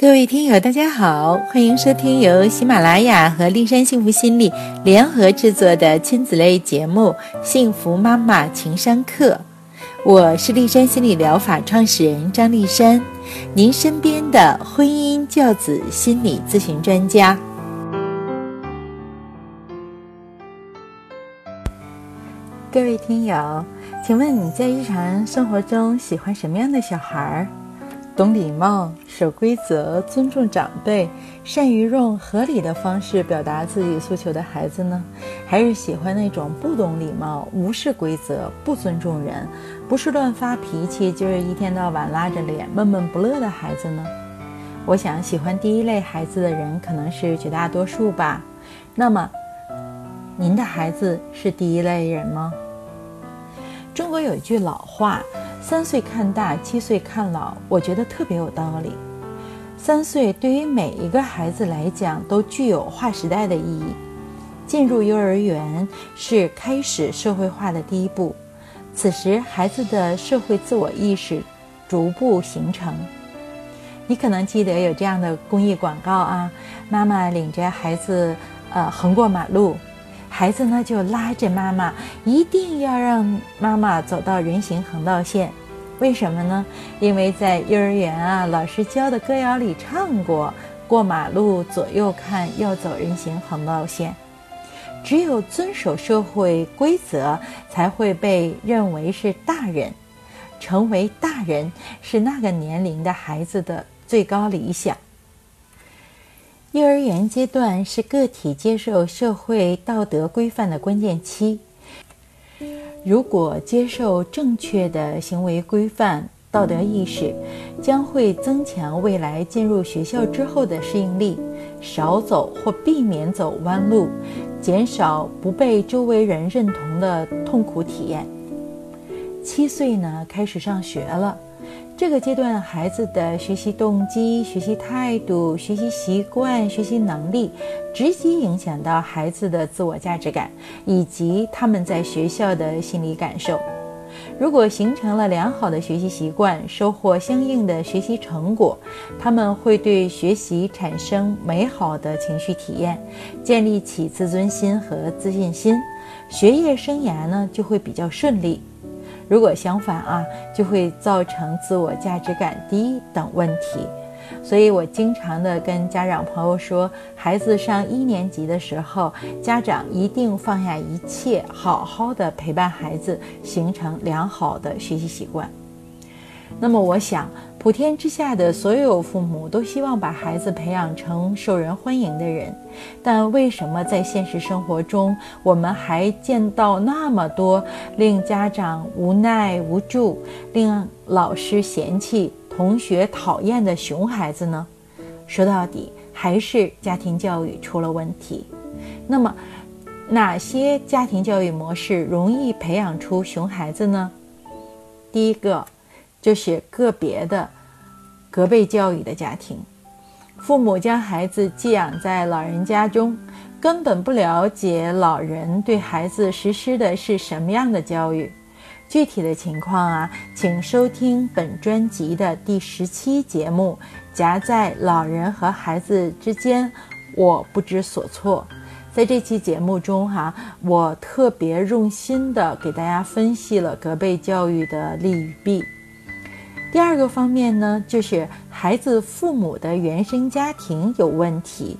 各位听友，大家好，欢迎收听由喜马拉雅和丽山幸福心理联合制作的亲子类节目《幸福妈妈情商课》。我是丽山心理疗法创始人张丽山，您身边的婚姻教子心理咨询专家。各位听友，请问你在日常生活中喜欢什么样的小孩儿？懂礼貌、守规则、尊重长辈，善于用合理的方式表达自己诉求的孩子呢？还是喜欢那种不懂礼貌、无视规则、不尊重人、不是乱发脾气，就是一天到晚拉着脸、闷闷不乐的孩子呢？我想，喜欢第一类孩子的人可能是绝大多数吧。那么，您的孩子是第一类人吗？中国有一句老话。三岁看大，七岁看老，我觉得特别有道理。三岁对于每一个孩子来讲都具有划时代的意义。进入幼儿园是开始社会化的第一步，此时孩子的社会自我意识逐步形成。你可能记得有这样的公益广告啊，妈妈领着孩子呃横过马路。孩子呢，就拉着妈妈，一定要让妈妈走到人行横道线。为什么呢？因为在幼儿园啊，老师教的歌谣里唱过：“过马路左右看，要走人行横道线。”只有遵守社会规则，才会被认为是大人。成为大人是那个年龄的孩子的最高理想。幼儿园阶段是个体接受社会道德规范的关键期。如果接受正确的行为规范、道德意识，将会增强未来进入学校之后的适应力，少走或避免走弯路，减少不被周围人认同的痛苦体验。七岁呢，开始上学了。这个阶段，孩子的学习动机、学习态度、学习习惯、学习能力，直接影响到孩子的自我价值感以及他们在学校的心理感受。如果形成了良好的学习习惯，收获相应的学习成果，他们会对学习产生美好的情绪体验，建立起自尊心和自信心，学业生涯呢就会比较顺利。如果相反啊，就会造成自我价值感低等问题。所以我经常的跟家长朋友说，孩子上一年级的时候，家长一定放下一切，好好的陪伴孩子，形成良好的学习习惯。那么，我想。普天之下的所有父母都希望把孩子培养成受人欢迎的人，但为什么在现实生活中，我们还见到那么多令家长无奈无助、令老师嫌弃、同学讨厌的熊孩子呢？说到底，还是家庭教育出了问题。那么，哪些家庭教育模式容易培养出熊孩子呢？第一个。就是个别的隔辈教育的家庭，父母将孩子寄养在老人家中，根本不了解老人对孩子实施的是什么样的教育。具体的情况啊，请收听本专辑的第十期节目《夹在老人和孩子之间，我不知所措》。在这期节目中，哈，我特别用心的给大家分析了隔辈教育的利与弊。第二个方面呢，就是孩子父母的原生家庭有问题，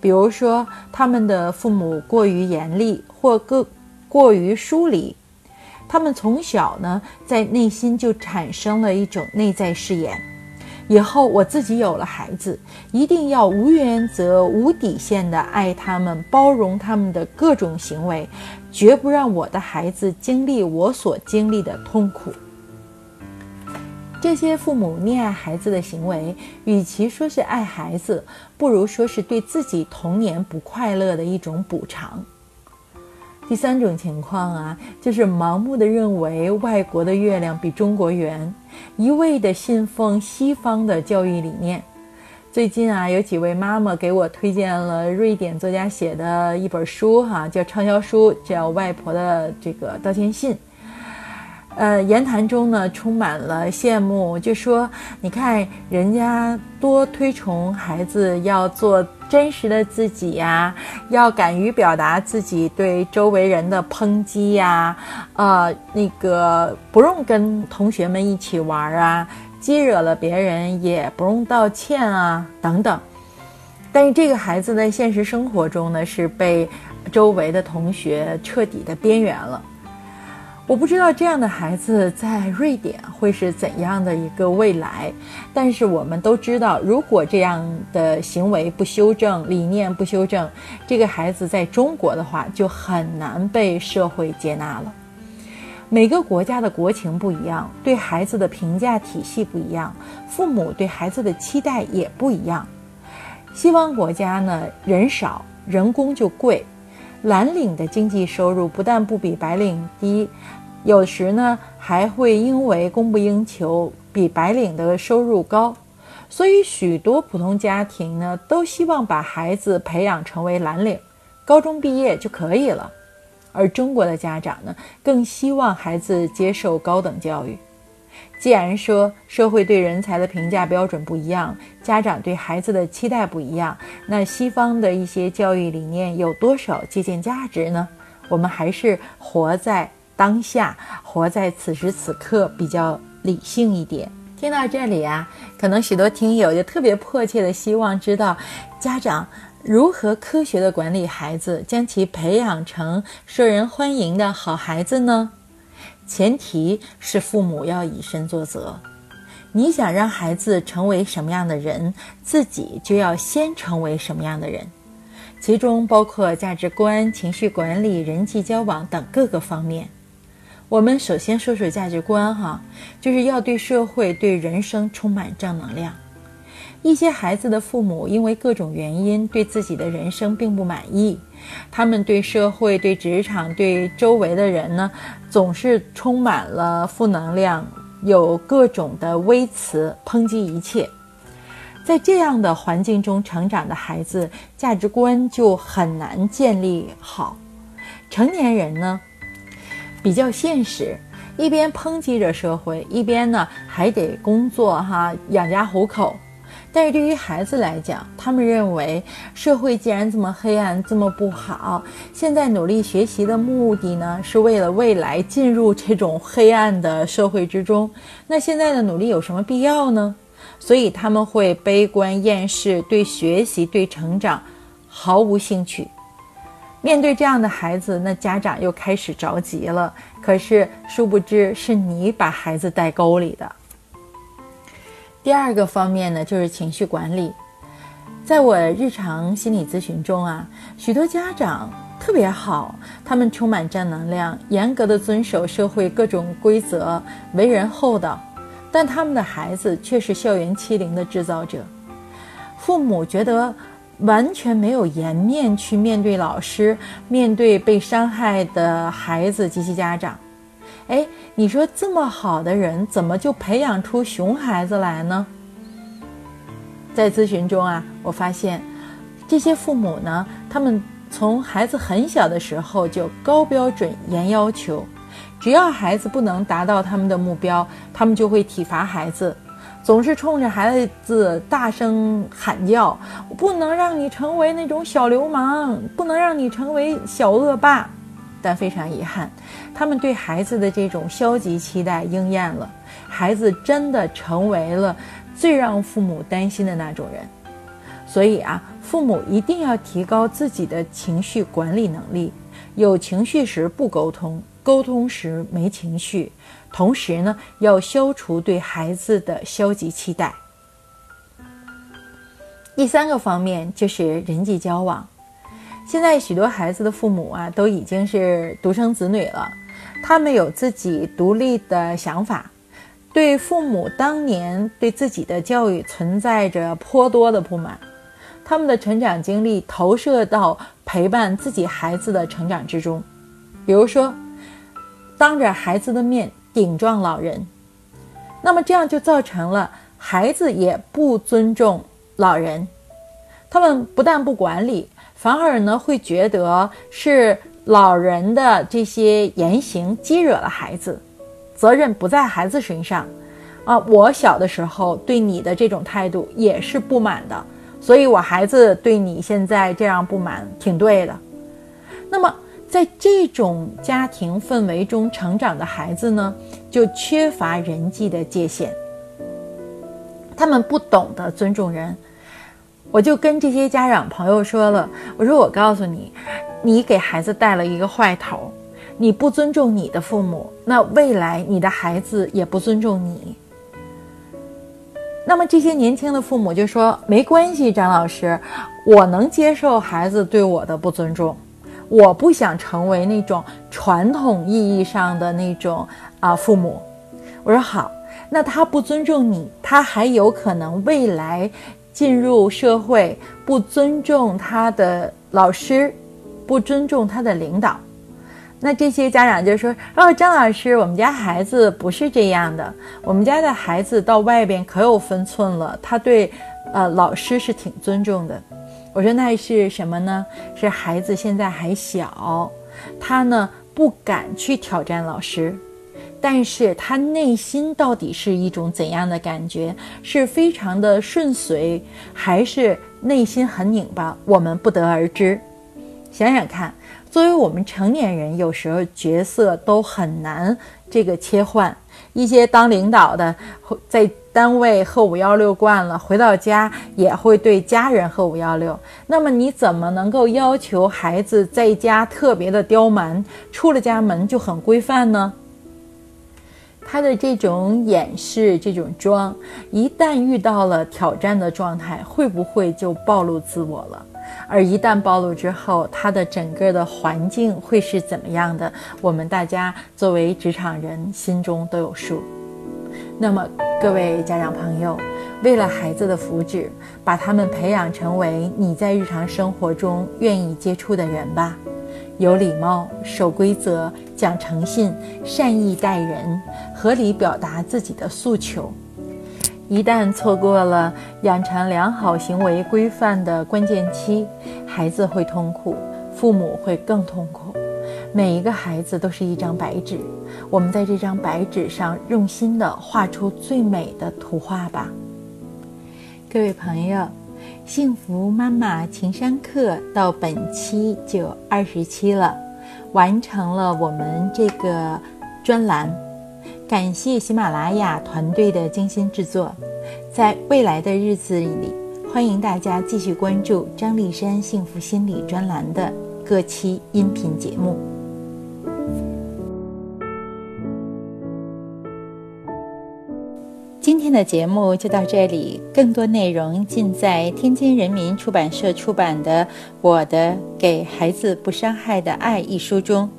比如说他们的父母过于严厉或过过于疏离，他们从小呢在内心就产生了一种内在誓言：以后我自己有了孩子，一定要无原则、无底线的爱他们，包容他们的各种行为，绝不让我的孩子经历我所经历的痛苦。这些父母溺爱孩子的行为，与其说是爱孩子，不如说是对自己童年不快乐的一种补偿。第三种情况啊，就是盲目的认为外国的月亮比中国圆，一味的信奉西方的教育理念。最近啊，有几位妈妈给我推荐了瑞典作家写的一本书，哈，叫畅销书，叫《外婆的这个道歉信》。呃，言谈中呢充满了羡慕，就说你看人家多推崇孩子要做真实的自己呀，要敢于表达自己对周围人的抨击呀，呃，那个不用跟同学们一起玩啊，激惹了别人也不用道歉啊，等等。但是这个孩子在现实生活中呢，是被周围的同学彻底的边缘了。我不知道这样的孩子在瑞典会是怎样的一个未来，但是我们都知道，如果这样的行为不修正，理念不修正，这个孩子在中国的话就很难被社会接纳了。每个国家的国情不一样，对孩子的评价体系不一样，父母对孩子的期待也不一样。西方国家呢，人少，人工就贵，蓝领的经济收入不但不比白领低。有时呢，还会因为供不应求，比白领的收入高，所以许多普通家庭呢，都希望把孩子培养成为蓝领，高中毕业就可以了。而中国的家长呢，更希望孩子接受高等教育。既然说社会对人才的评价标准不一样，家长对孩子的期待不一样，那西方的一些教育理念有多少借鉴价值呢？我们还是活在。当下活在此时此刻比较理性一点。听到这里啊，可能许多听友就特别迫切的希望知道，家长如何科学的管理孩子，将其培养成受人欢迎的好孩子呢？前提是父母要以身作则。你想让孩子成为什么样的人，自己就要先成为什么样的人，其中包括价值观、情绪管理、人际交往等各个方面。我们首先说说价值观，哈，就是要对社会、对人生充满正能量。一些孩子的父母因为各种原因对自己的人生并不满意，他们对社会、对职场、对周围的人呢，总是充满了负能量，有各种的微词抨击一切。在这样的环境中成长的孩子，价值观就很难建立好。成年人呢？比较现实，一边抨击着社会，一边呢还得工作哈养家糊口。但是对于孩子来讲，他们认为社会既然这么黑暗，这么不好，现在努力学习的目的呢是为了未来进入这种黑暗的社会之中。那现在的努力有什么必要呢？所以他们会悲观厌世，对学习、对成长毫无兴趣。面对这样的孩子，那家长又开始着急了。可是殊不知是你把孩子带沟里的。第二个方面呢，就是情绪管理。在我日常心理咨询中啊，许多家长特别好，他们充满正能量，严格的遵守社会各种规则，为人厚道。但他们的孩子却是校园欺凌的制造者，父母觉得。完全没有颜面去面对老师，面对被伤害的孩子及其家长。哎，你说这么好的人，怎么就培养出熊孩子来呢？在咨询中啊，我发现这些父母呢，他们从孩子很小的时候就高标准、严要求，只要孩子不能达到他们的目标，他们就会体罚孩子。总是冲着孩子大声喊叫，不能让你成为那种小流氓，不能让你成为小恶霸。但非常遗憾，他们对孩子的这种消极期待应验了，孩子真的成为了最让父母担心的那种人。所以啊，父母一定要提高自己的情绪管理能力，有情绪时不沟通，沟通时没情绪。同时呢，要消除对孩子的消极期待。第三个方面就是人际交往。现在许多孩子的父母啊，都已经是独生子女了，他们有自己独立的想法，对父母当年对自己的教育存在着颇多的不满，他们的成长经历投射到陪伴自己孩子的成长之中，比如说，当着孩子的面。顶撞老人，那么这样就造成了孩子也不尊重老人，他们不但不管理，反而呢会觉得是老人的这些言行激惹了孩子，责任不在孩子身上，啊，我小的时候对你的这种态度也是不满的，所以我孩子对你现在这样不满挺对的。那么在这种家庭氛围中成长的孩子呢，就缺乏人际的界限，他们不懂得尊重人。我就跟这些家长朋友说了，我说我告诉你，你给孩子带了一个坏头。你不尊重你的父母，那未来你的孩子也不尊重你。那么这些年轻的父母就说：“没关系，张老师，我能接受孩子对我的不尊重，我不想成为那种传统意义上的那种啊父母。”我说好，那他不尊重你，他还有可能未来进入社会不尊重他的老师，不尊重他的领导。那这些家长就说：“哦，张老师，我们家孩子不是这样的，我们家的孩子到外边可有分寸了，他对，呃，老师是挺尊重的。”我说：“那是什么呢？是孩子现在还小，他呢不敢去挑战老师，但是他内心到底是一种怎样的感觉？是非常的顺遂，还是内心很拧巴？我们不得而知。想想看。”作为我们成年人，有时候角色都很难这个切换。一些当领导的，在单位喝五幺六惯了，回到家也会对家人喝五幺六。那么你怎么能够要求孩子在家特别的刁蛮，出了家门就很规范呢？他的这种掩饰、这种装，一旦遇到了挑战的状态，会不会就暴露自我了？而一旦暴露之后，他的整个的环境会是怎么样的？我们大家作为职场人心中都有数。那么，各位家长朋友，为了孩子的福祉，把他们培养成为你在日常生活中愿意接触的人吧。有礼貌、守规则、讲诚信、善意待人、合理表达自己的诉求。一旦错过了养成良好行为规范的关键期，孩子会痛苦，父母会更痛苦。每一个孩子都是一张白纸，我们在这张白纸上用心的画出最美的图画吧。各位朋友，幸福妈妈情商课到本期就二十期了，完成了我们这个专栏。感谢喜马拉雅团队的精心制作，在未来的日子里，欢迎大家继续关注张丽山幸福心理专栏的各期音频节目。今天的节目就到这里，更多内容尽在天津人民出版社出版的《我的给孩子不伤害的爱》一书中。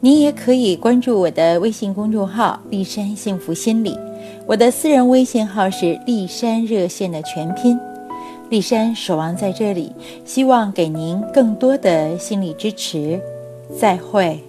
您也可以关注我的微信公众号“丽山幸福心理”，我的私人微信号是“丽山热线”的全拼。丽山守望在这里，希望给您更多的心理支持。再会。